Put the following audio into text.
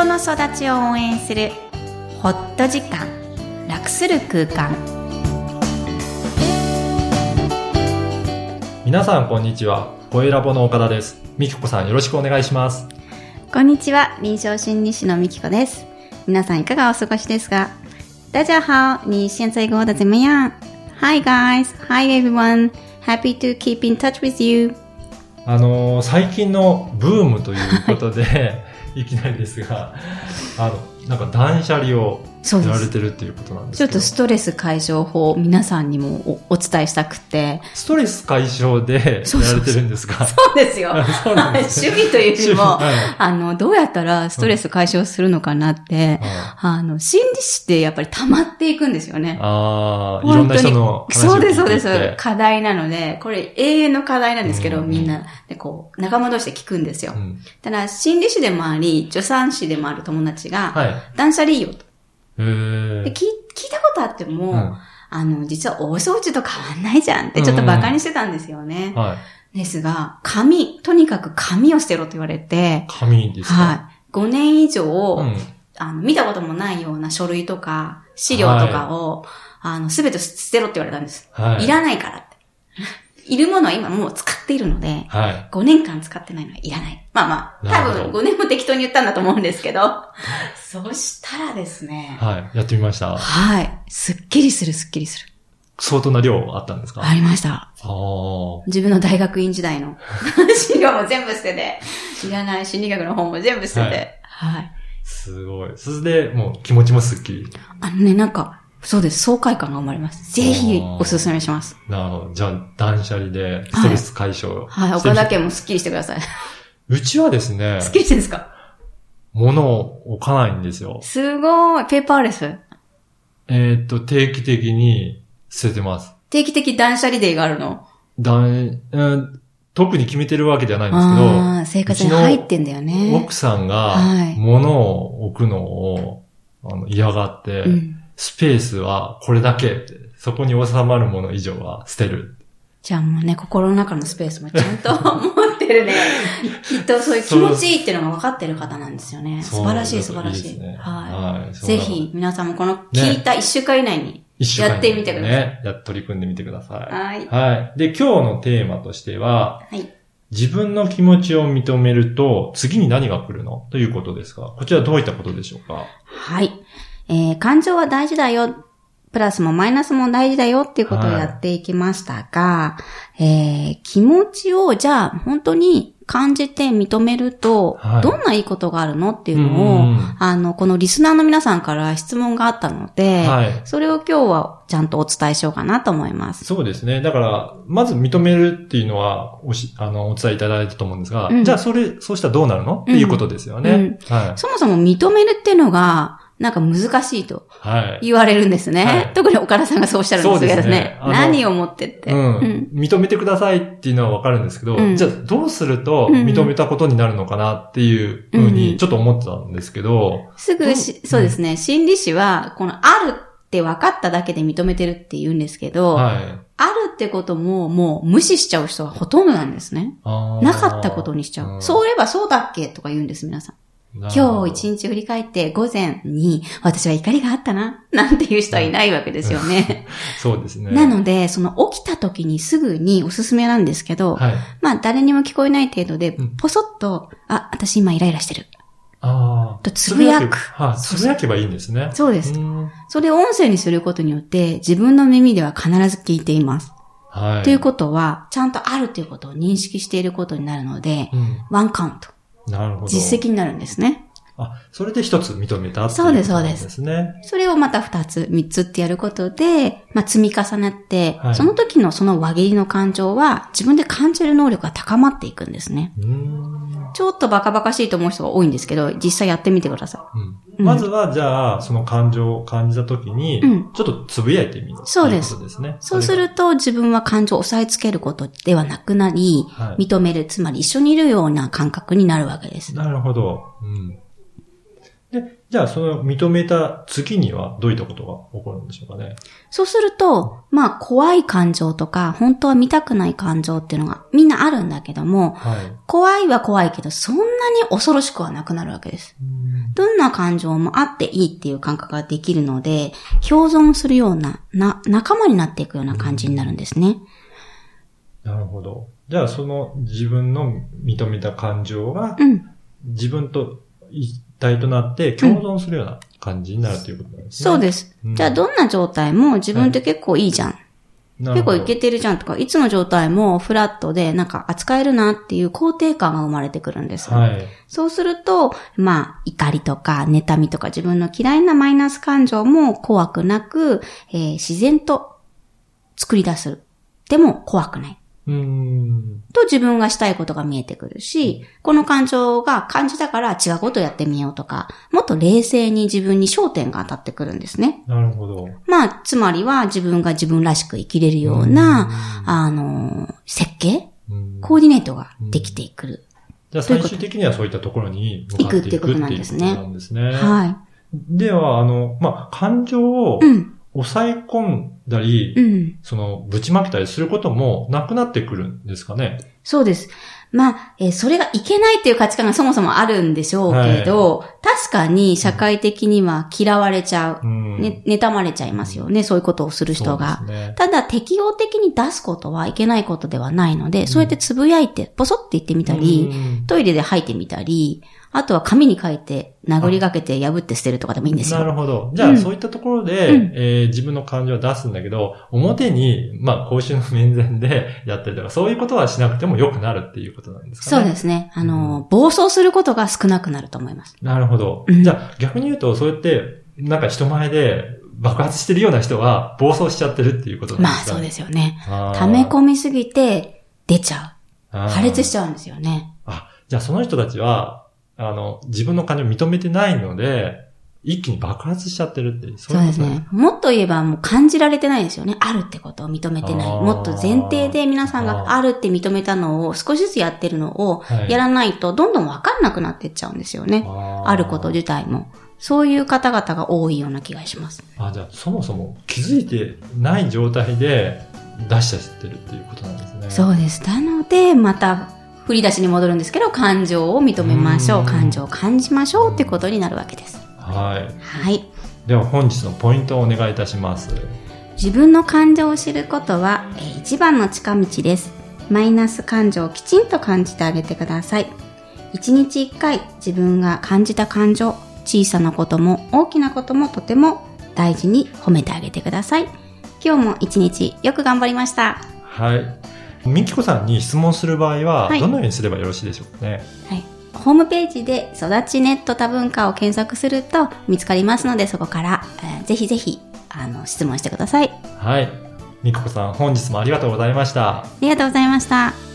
人の育ちを応援するホット時間楽する空間。皆さんこんにちは。声ラボの岡田です。みきこさんよろしくお願いします。こんにちは。臨床心理士のみきこです。皆さんいかがお過ごしですか？大家好你现在过得怎么样 Hi guys. Hi everyone. Happy to keep in touch with you. あのー最近のブームということで、い きなりですが、あの、なんか断捨離をやられてるっていうことなんですちょっとストレス解消法を皆さんにもおお伝えしたくて。ストレス解消でやられてるんですか？そうですよ。です。ね 趣味というよりも、はい。あの、どうやったらストレス解消するのかなって、はあの、心理師ってやっぱり溜まっていくんですよね。ああ、いろんな人のそうです、そうです。課題なので、これ永遠の課題なんですけど、うん。みんな。でこう、仲間同士で聞くんですよ。うん。ただ、心理師でもあり、助産師でもある友達が、はい。断捨離いいよと。で聞い聞いたことあっても、うんあの、実は大掃除と変わんないじゃんってちょっと馬鹿にしてたんですよね。はい。ですが、紙、とにかく紙を捨てろと言われて、紙ですか？はい。5年以上、うん。あの、見たこともないような書類とか、資料とかを、あの、すべて捨てろって言われたんです。はい。いらないからって。いるものは今もう使っているので、はい。5年間使ってないのはいらない。まあまあ、多分5年も適当に言ったんだと思うんですけど、そうしたらですね、はい。やってみました。はい。すっきりする、すっきりする。相当な量あったんですか？ありました。自分の大学院時代の 資料も全部捨てて、いらない心理学の本も全部捨てて、はい。すごい。それで、もう気持ちもすっきり。あのね、なんか、そうです。爽快感が生まれます。ぜひおすすめします。なるほど。じゃあ、断捨離でストレス解消はい。してみ岡田家もスッキリしてください。うちはですねスッ、キリしてるんですか？物を置かないんですよ。すごい。ペーパーレス？えーっと、定期的に捨ててます。定期的断捨離デーがあるの？断、うん、特に決めてるわけじゃないんですああ、生活に入ってんだよけど、ね。奥さんがはい物を置くのをあの嫌がって、うん。スペースはこれだけそこに収まるもの以上は捨てる。じゃあもうね、心の中のスペースもちゃんと持ってるね。きっとそういう気持ちいいっていうのが分かってる方なんですよね。素晴らしい、素晴らしい。いいねはい。はい。ぜひ、皆さんもこの聞いた一週間以内にやってみてください。ね。やっ取り組んでみてください。はい。はい。で、今日のテーマとしては、はい。自分の気持ちを認めると、次に何が来るのということですが、こちらどういったことでしょうかはい。えー、感情は大事だよ。プラスもマイナスも大事だよっていうことをやっていきましたが、えー、気持ちをじゃあ本当に感じて認めると、はいどんないいことがあるのっていうのを、うんあの、このリスナーの皆さんから質問があったので、はい。それを今日はちゃんとお伝えしようかなと思います。そうですね。だから、まず認めるっていうのは、おし、あの、お伝えいただいたと思うんですが、うんじゃあそれ、そうしたらどうなるのっていうことですよね。はい。そもそも認めるっていうのが、なんか難しいとはい。言われるんですね。はい特に岡田さんがそうおっしゃるんですけどねね何をもってって。うん。認めてくださいっていうのはわかるんですけど、うんじゃあどうするとうん認めたことになるのかなっていうふううんにちょっと思ってたんですけど、すぐし、そうですね、心理師は、このあるって分かっただけで認めてるって言うんですけど、はい。あるってことももう無視しちゃう人がほとんどなんですね。なかったことにしちゃう。んそういえばそうだっけとか言うんです、皆さん。今日一日振り返って午前に私は怒りがあったな、なんていう人はいないわけですよね。そうですね。なので、その起きた時にすぐにおすすめなんですけど、はい。まあ誰にも聞こえない程度でうん、ポソッと、あ、私今イライラしてる。ああ。とつぶやくはい。つぶやけばいいんですね。そうです。んそれを音声にすることによって、自分の耳では必ず聞いています。はい。ということは、ちゃんとあるということを認識していることになるので、うん。ワンカウント、なるほど。実績になるんですね。あ、それで一つ認めたっていそうですことなんですね。それをまた二つ、三つってやることで、まあ、積み重なって、はいその時のその輪切りの感情は自分で感じる能力が高まっていくんですね。うーん。ちょっとバカバカしいと思う人が多いんですけど、実際やってみてくださうんまずは、じゃあ、その感情を感じたときに、うんちょっとつぶやいてみる。そうですということですね。い。そうすると自分は感情を押さえつけることではなくなり、はい認める、つまり一緒にいるような感覚になるわけです。なるほど。うん。で、じゃあ、その認めた次にはどういったことが起こるんでしょうかね？そうすると、まあ、怖い感情とか、本当は見たくない感情っていうのがみんなあるんだけども、はい。怖いは怖いけど、そんなに恐ろしくはなくなるわけです。どんな感情もあっていいっていう感覚ができるので、共存するような、な、仲間になっていくような感じになるんですね。なるほど。じゃあ、その自分の認めた感情がうん。自分と一体となって共存するような感じになるということなんですね。そうです。うんじゃあ、どんな状態も自分って結構いいじゃん。結構いけてるじゃんとか、いつの状態もフラットで、なんか扱えるなっていう肯定感が生まれてくるんです。はい。そうすると、まあ、怒りとか、妬みとか、自分の嫌いなマイナス感情も怖くなく、えー自然と作り出す。でも怖くない。と自分がしたいことが見えてくるし、この感情が感じたから違うことをやってみようとか、もっと冷静に自分に焦点が当たってくるんですね。なるほど。まあ、つまりは自分が自分らしく生きれるような、あの、設計うんコーディネートができてくる。じゃあ最終的にはそういったところに向かっていくっていうことなんですね。はでは、あの、まあ、感情をい。うん。抑え込んだり、うん。その、ぶちまけたりすることもなくなってくるんですかね？そうです。まあ、えーそれがいけないっていう価値観がそもそもあるんでしょうけど、確かに社会的には嫌われちゃう。うん。ね、妬まれちゃいますよね。そういうことをする人が。ね。ただ、適応的に出すことはいけないことではないので、そうやってつぶやいて、ポソって言ってみたり、うんトイレで吐いてみたり、あとは紙に書いて、殴りかけて破って捨てるとかでもいいんですよ。なるほど。じゃあ、うんそういったところで、うんえー自分の感情を出すんだけど、表に、まあ、公衆の面前で やったりとか、そういうことはしなくても良くなるっていうことなんですかね？そうですね。あの、暴走することが少なくなると思います。なるほど。うんじゃあ、逆に言うと、そうやって、なんか人前で 爆発してるような人は、暴走しちゃってるっていうことなんまあ、ですか、ね？そうですよね。溜め込みすぎて、出ちゃう。破裂しちゃうんですよね。あ、じゃあその人たちは、あの、自分の感情を認めてないので、一気に爆発しちゃってるってそうですね。もっと言えばもう感じられてないですよね。あるってことを認めてない。もっと前提で皆さんがあるって認めたのを少しずつやってるのをはいやらないとどんどんわかんなくなっていっちゃうんですよね。あること自体も。そういう方々が多いような気がします。あ、じゃあそもそも気づいてない状態で出しちゃってるっていうことなんですね。そうです。なので、また振り出しに戻るんですけど、感情を認めましょう。うん感情を感じましょうってことになるわけです。はい。はい。では本日のポイントをお願いいたします。自分の感情を知ることは、えー一番の近道です。マイナス感情をきちんと感じてあげてください。一日一回自分が感じた感情、小さなことも大きなこともとても大事に褒めてあげてください。今日も一日よく頑張りました。はい。みきこさんに質問する場合は、はいどのようにすればよろしいでしょうかね？はい。ホームページで育ちネット多文化を検索すると見つかりますので、そこから、えーぜひぜひ、あの、質問してください。あはい。みきこさん、本日もありがとうございました。りがとうございました。